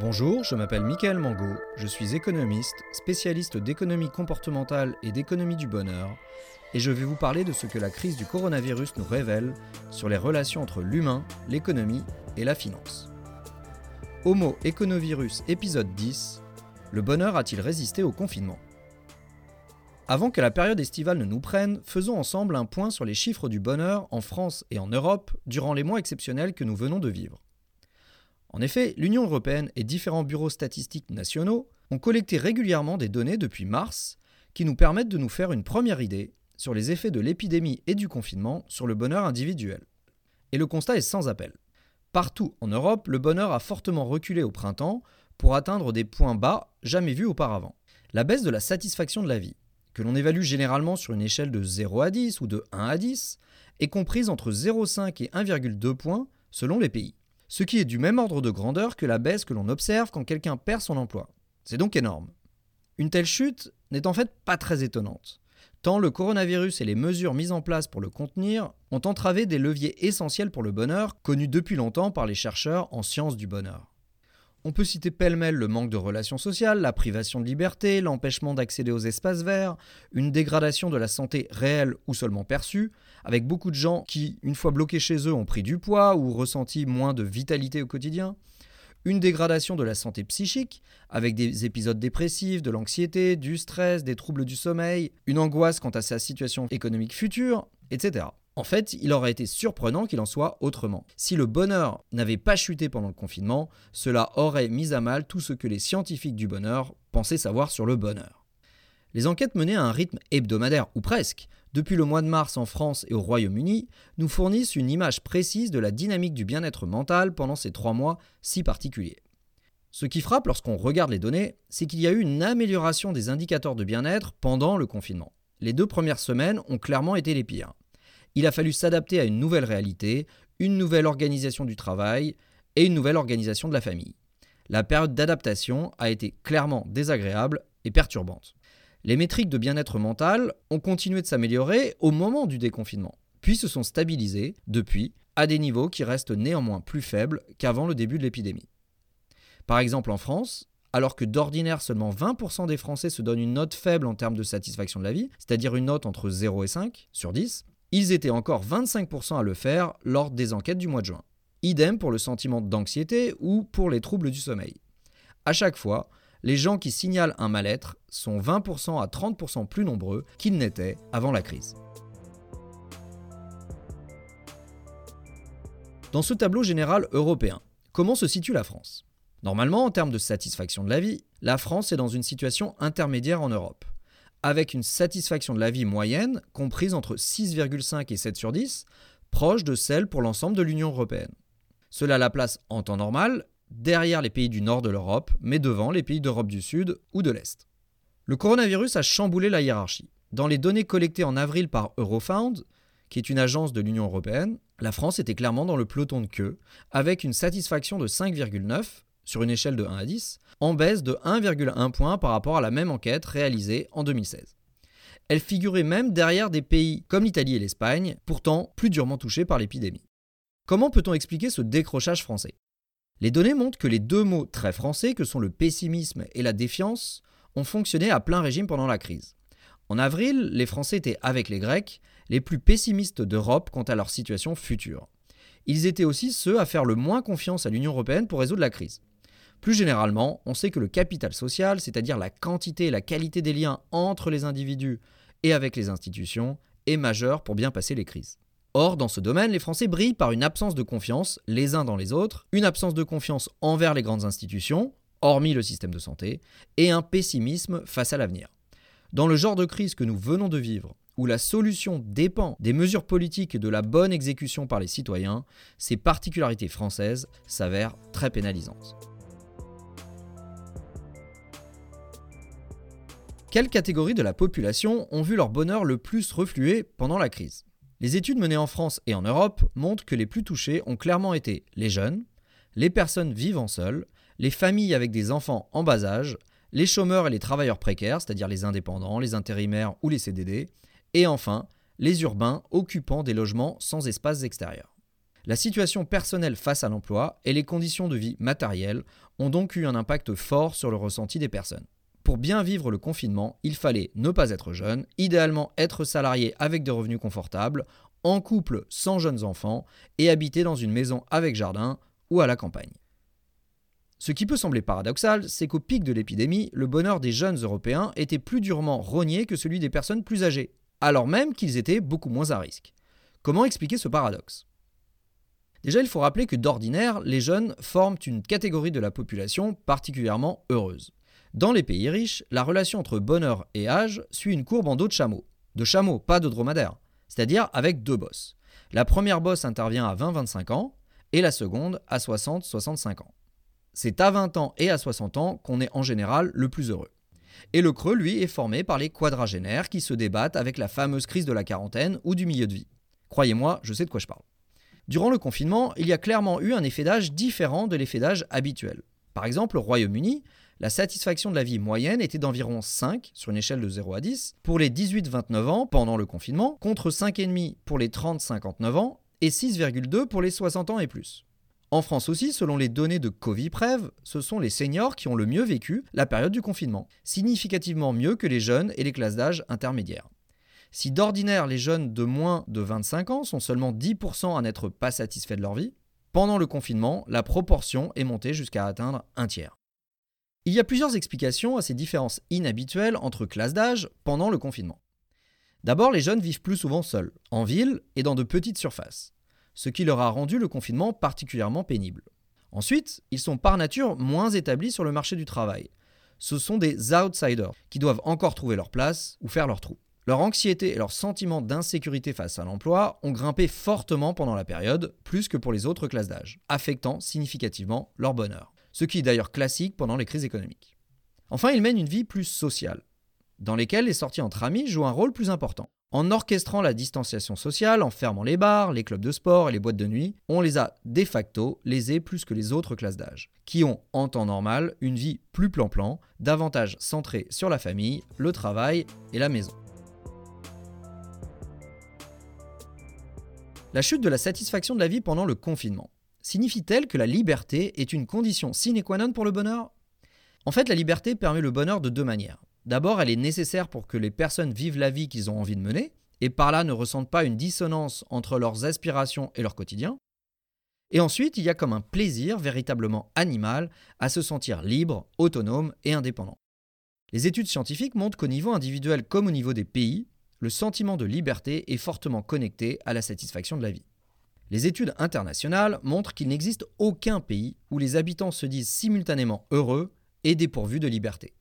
Bonjour, je m'appelle Michael Mango, je suis économiste, spécialiste d'économie comportementale et d'économie du bonheur, et je vais vous parler de ce que la crise du coronavirus nous révèle sur les relations entre l'humain, l'économie et la finance. Homo Econovirus épisode 10 Le bonheur a-t-il résisté au confinement? Avant que la période estivale ne nous prenne, faisons ensemble un point sur les chiffres du bonheur en France et en Europe durant les mois exceptionnels que nous venons de vivre. En effet, l'Union européenne et différents bureaux statistiques nationaux ont collecté régulièrement des données depuis mars qui nous permettent de nous faire une première idée sur les effets de l'épidémie et du confinement sur le bonheur individuel. Et le constat est sans appel. Partout en Europe, le bonheur a fortement reculé au printemps pour atteindre des points bas jamais vus auparavant. La baisse de la satisfaction de la vie, que l'on évalue généralement sur une échelle de 0 à 10 ou de 1 à 10, est comprise entre 0,5 et 1,2 points selon les pays ce qui est du même ordre de grandeur que la baisse que l'on observe quand quelqu'un perd son emploi. C'est donc énorme. Une telle chute n'est en fait pas très étonnante, tant le coronavirus et les mesures mises en place pour le contenir ont entravé des leviers essentiels pour le bonheur connus depuis longtemps par les chercheurs en sciences du bonheur. On peut citer pêle-mêle le manque de relations sociales, la privation de liberté, l'empêchement d'accéder aux espaces verts, une dégradation de la santé réelle ou seulement perçue, avec beaucoup de gens qui, une fois bloqués chez eux, ont pris du poids ou ressenti moins de vitalité au quotidien, une dégradation de la santé psychique, avec des épisodes dépressifs, de l'anxiété, du stress, des troubles du sommeil, une angoisse quant à sa situation économique future, etc. En fait, il aurait été surprenant qu'il en soit autrement. Si le bonheur n'avait pas chuté pendant le confinement, cela aurait mis à mal tout ce que les scientifiques du bonheur pensaient savoir sur le bonheur. Les enquêtes menées à un rythme hebdomadaire, ou presque, depuis le mois de mars en France et au Royaume-Uni, nous fournissent une image précise de la dynamique du bien-être mental pendant ces trois mois si particuliers. Ce qui frappe lorsqu'on regarde les données, c'est qu'il y a eu une amélioration des indicateurs de bien-être pendant le confinement. Les deux premières semaines ont clairement été les pires il a fallu s'adapter à une nouvelle réalité, une nouvelle organisation du travail et une nouvelle organisation de la famille. La période d'adaptation a été clairement désagréable et perturbante. Les métriques de bien-être mental ont continué de s'améliorer au moment du déconfinement, puis se sont stabilisées depuis à des niveaux qui restent néanmoins plus faibles qu'avant le début de l'épidémie. Par exemple en France, alors que d'ordinaire seulement 20% des Français se donnent une note faible en termes de satisfaction de la vie, c'est-à-dire une note entre 0 et 5 sur 10, ils étaient encore 25% à le faire lors des enquêtes du mois de juin. Idem pour le sentiment d'anxiété ou pour les troubles du sommeil. À chaque fois, les gens qui signalent un mal-être sont 20% à 30% plus nombreux qu'ils n'étaient avant la crise. Dans ce tableau général européen, comment se situe la France? Normalement, en termes de satisfaction de la vie, la France est dans une situation intermédiaire en Europe avec une satisfaction de la vie moyenne comprise entre 6,5 et 7 sur 10, proche de celle pour l'ensemble de l'Union européenne. Cela la place en temps normal derrière les pays du nord de l'Europe, mais devant les pays d'Europe du Sud ou de l'Est. Le coronavirus a chamboulé la hiérarchie. Dans les données collectées en avril par Eurofound, qui est une agence de l'Union européenne, la France était clairement dans le peloton de queue, avec une satisfaction de 5,9 sur une échelle de 1 à 10, en baisse de 1,1 point par rapport à la même enquête réalisée en 2016. Elle figurait même derrière des pays comme l'Italie et l'Espagne, pourtant plus durement touchés par l'épidémie. Comment peut-on expliquer ce décrochage français? Les données montrent que les deux mots très français, que sont le pessimisme et la défiance, ont fonctionné à plein régime pendant la crise. En avril, les Français étaient, avec les Grecs, les plus pessimistes d'Europe quant à leur situation future. Ils étaient aussi ceux à faire le moins confiance à l'Union européenne pour résoudre la crise. Plus généralement, on sait que le capital social, c'est-à-dire la quantité et la qualité des liens entre les individus et avec les institutions, est majeur pour bien passer les crises. Or, dans ce domaine, les Français brillent par une absence de confiance les uns dans les autres, une absence de confiance envers les grandes institutions, hormis le système de santé, et un pessimisme face à l'avenir. Dans le genre de crise que nous venons de vivre, où la solution dépend des mesures politiques et de la bonne exécution par les citoyens, ces particularités françaises s'avèrent très pénalisantes. Quelles catégories de la population ont vu leur bonheur le plus refluer pendant la crise? Les études menées en France et en Europe montrent que les plus touchés ont clairement été les jeunes, les personnes vivant seules, les familles avec des enfants en bas âge, les chômeurs et les travailleurs précaires, c'est-à-dire les indépendants, les intérimaires ou les CDD, et enfin les urbains occupant des logements sans espaces extérieurs. La situation personnelle face à l'emploi et les conditions de vie matérielles ont donc eu un impact fort sur le ressenti des personnes. Pour bien vivre le confinement, il fallait ne pas être jeune, idéalement être salarié avec des revenus confortables, en couple sans jeunes enfants et habiter dans une maison avec jardin ou à la campagne. Ce qui peut sembler paradoxal, c'est qu'au pic de l'épidémie, le bonheur des jeunes Européens était plus durement rogné que celui des personnes plus âgées, alors même qu'ils étaient beaucoup moins à risque. Comment expliquer ce paradoxe? Déjà, il faut rappeler que d'ordinaire, les jeunes forment une catégorie de la population particulièrement heureuse. Dans les pays riches, la relation entre bonheur et âge suit une courbe en dos de chameau. De chameau, pas de dromadaire, c'est-à-dire avec deux bosses. La première bosse intervient à 20-25 ans et la seconde à 60-65 ans. C'est à 20 ans et à 60 ans qu'on est en général le plus heureux. Et le creux, lui, est formé par les quadragénaires qui se débattent avec la fameuse crise de la quarantaine ou du milieu de vie. Croyez-moi, je sais de quoi je parle. Durant le confinement, il y a clairement eu un effet d'âge différent de l'effet d'âge habituel. Par exemple, au Royaume-Uni, la satisfaction de la vie moyenne était d'environ 5 sur une échelle de 0 à 10 pour les 18-29 ans pendant le confinement, contre 5,5 pour les 30-59 ans et 6,2 pour les 60 ans et plus. En France aussi, selon les données de Coviprev, ce sont les seniors qui ont le mieux vécu la période du confinement, significativement mieux que les jeunes et les classes d'âge intermédiaires. Si d'ordinaire les jeunes de moins de 25 ans sont seulement 10% à n'être pas satisfaits de leur vie, pendant le confinement, la proportion est montée jusqu'à atteindre un tiers. Il y a plusieurs explications à ces différences inhabituelles entre classes d'âge pendant le confinement. D'abord, les jeunes vivent plus souvent seuls, en ville et dans de petites surfaces ce qui leur a rendu le confinement particulièrement pénible. Ensuite, ils sont par nature moins établis sur le marché du travail. Ce sont des outsiders qui doivent encore trouver leur place ou faire leur trou. Leur anxiété et leur sentiment d'insécurité face à l'emploi ont grimpé fortement pendant la période, plus que pour les autres classes d'âge, affectant significativement leur bonheur. Ce qui est d'ailleurs classique pendant les crises économiques. Enfin, ils mènent une vie plus sociale, dans lesquelles les sorties entre amis jouent un rôle plus important. En orchestrant la distanciation sociale, en fermant les bars, les clubs de sport et les boîtes de nuit, on les a de facto lésés plus que les autres classes d'âge, qui ont, en temps normal, une vie plus plan-plan, davantage centrée sur la famille, le travail et la maison. La chute de la satisfaction de la vie pendant le confinement signifie-t-elle que la liberté est une condition sine qua non pour le bonheur? En fait, la liberté permet le bonheur de deux manières. D'abord, elle est nécessaire pour que les personnes vivent la vie qu'ils ont envie de mener, et par là ne ressentent pas une dissonance entre leurs aspirations et leur quotidien. Et ensuite, il y a comme un plaisir véritablement animal à se sentir libre, autonome et indépendant. Les études scientifiques montrent qu'au niveau individuel comme au niveau des pays, le sentiment de liberté est fortement connecté à la satisfaction de la vie. Les études internationales montrent qu'il n'existe aucun pays où les habitants se disent simultanément heureux et dépourvus de liberté.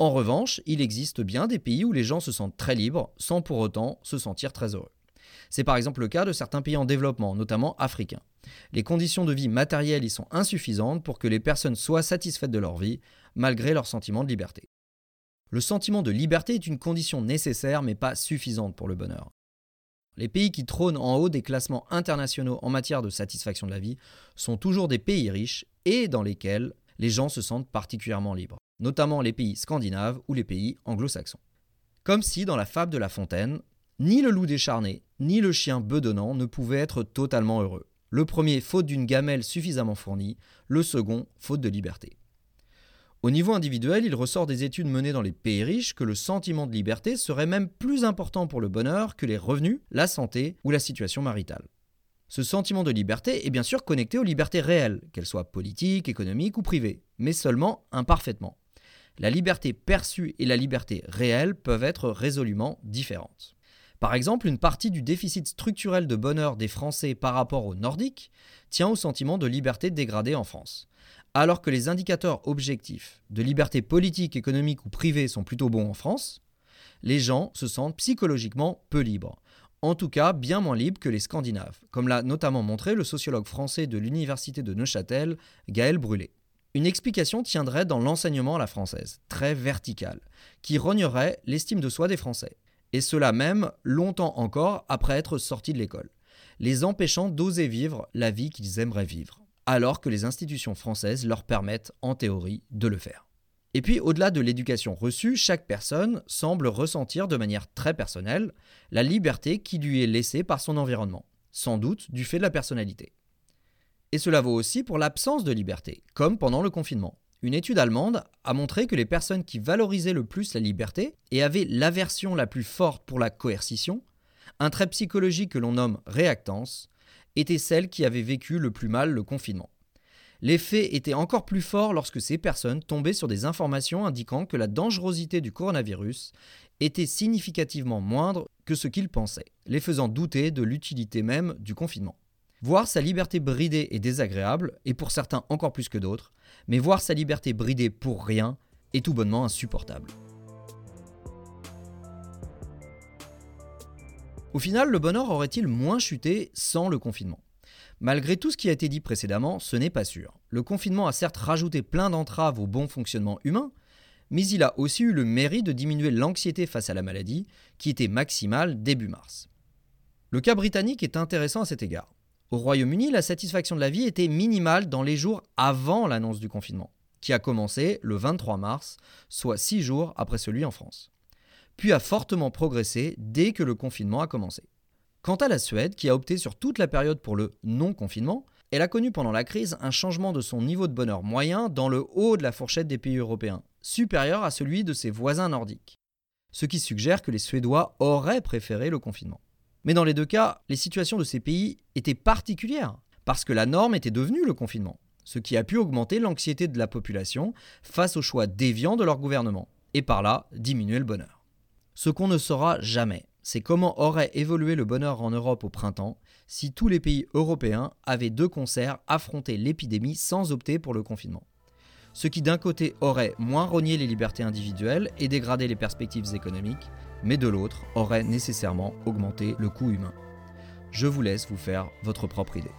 En revanche, il existe bien des pays où les gens se sentent très libres sans pour autant se sentir très heureux. C'est par exemple le cas de certains pays en développement, notamment africains. Les conditions de vie matérielles y sont insuffisantes pour que les personnes soient satisfaites de leur vie, malgré leur sentiment de liberté. Le sentiment de liberté est une condition nécessaire mais pas suffisante pour le bonheur. Les pays qui trônent en haut des classements internationaux en matière de satisfaction de la vie sont toujours des pays riches et dans lesquels les gens se sentent particulièrement libres notamment les pays scandinaves ou les pays anglo-saxons. Comme si, dans la fable de La Fontaine, ni le loup décharné, ni le chien bedonnant ne pouvaient être totalement heureux. Le premier faute d'une gamelle suffisamment fournie, le second faute de liberté. Au niveau individuel, il ressort des études menées dans les pays riches que le sentiment de liberté serait même plus important pour le bonheur que les revenus, la santé ou la situation maritale. Ce sentiment de liberté est bien sûr connecté aux libertés réelles, qu'elles soient politiques, économiques ou privées, mais seulement imparfaitement la liberté perçue et la liberté réelle peuvent être résolument différentes. Par exemple, une partie du déficit structurel de bonheur des Français par rapport aux Nordiques tient au sentiment de liberté dégradée en France. Alors que les indicateurs objectifs de liberté politique, économique ou privée sont plutôt bons en France, les gens se sentent psychologiquement peu libres. En tout cas, bien moins libres que les Scandinaves, comme l'a notamment montré le sociologue français de l'Université de Neuchâtel, Gaël Brûlé. Une explication tiendrait dans l'enseignement à la française, très vertical, qui rognerait l'estime de soi des Français, et cela même longtemps encore après être sortis de l'école, les empêchant d'oser vivre la vie qu'ils aimeraient vivre, alors que les institutions françaises leur permettent en théorie de le faire. Et puis, au-delà de l'éducation reçue, chaque personne semble ressentir de manière très personnelle la liberté qui lui est laissée par son environnement. sans doute du fait de la personnalité. Et cela vaut aussi pour l'absence de liberté, comme pendant le confinement. Une étude allemande a montré que les personnes qui valorisaient le plus la liberté et avaient l'aversion la plus forte pour la coercition, un trait psychologique que l'on nomme réactance, étaient celles qui avaient vécu le plus mal le confinement. L'effet était encore plus fort lorsque ces personnes tombaient sur des informations indiquant que la dangerosité du coronavirus était significativement moindre que ce qu'ils pensaient, les faisant douter de l'utilité même du confinement. Voir sa liberté bridée est désagréable, et pour certains encore plus que d'autres, mais voir sa liberté bridée pour rien est tout bonnement insupportable. Au final, le bonheur aurait-il moins chuté sans le confinement? Malgré tout ce qui a été dit précédemment, ce n'est pas sûr. Le confinement a certes rajouté plein d'entraves au bon fonctionnement humain, mais il a aussi eu le mérite de diminuer l'anxiété face à la maladie, qui était maximale début mars. Le cas britannique est intéressant à cet égard. Au Royaume-Uni, la satisfaction de la vie était minimale dans les jours avant l'annonce du confinement, qui a commencé le 23 mars, soit six jours après celui en France, puis a fortement progressé dès que le confinement a commencé. Quant à la Suède, qui a opté sur toute la période pour le non-confinement, elle a connu pendant la crise un changement de son niveau de bonheur moyen dans le haut de la fourchette des pays européens, supérieur à celui de ses voisins nordiques. Ce qui suggère que les Suédois auraient préféré le confinement. Mais dans les deux cas, les situations de ces pays étaient particulières, parce que la norme était devenue le confinement, ce qui a pu augmenter l'anxiété de la population face aux choix déviants de leur gouvernement, et par là diminuer le bonheur. Ce qu'on ne saura jamais, c'est comment aurait évolué le bonheur en Europe au printemps si tous les pays européens avaient de concert affronté l'épidémie sans opter pour le confinement ce qui d'un côté aurait moins rogné les libertés individuelles et dégradé les perspectives économiques, mais de l'autre aurait nécessairement augmenté le coût humain. Je vous laisse vous faire votre propre idée.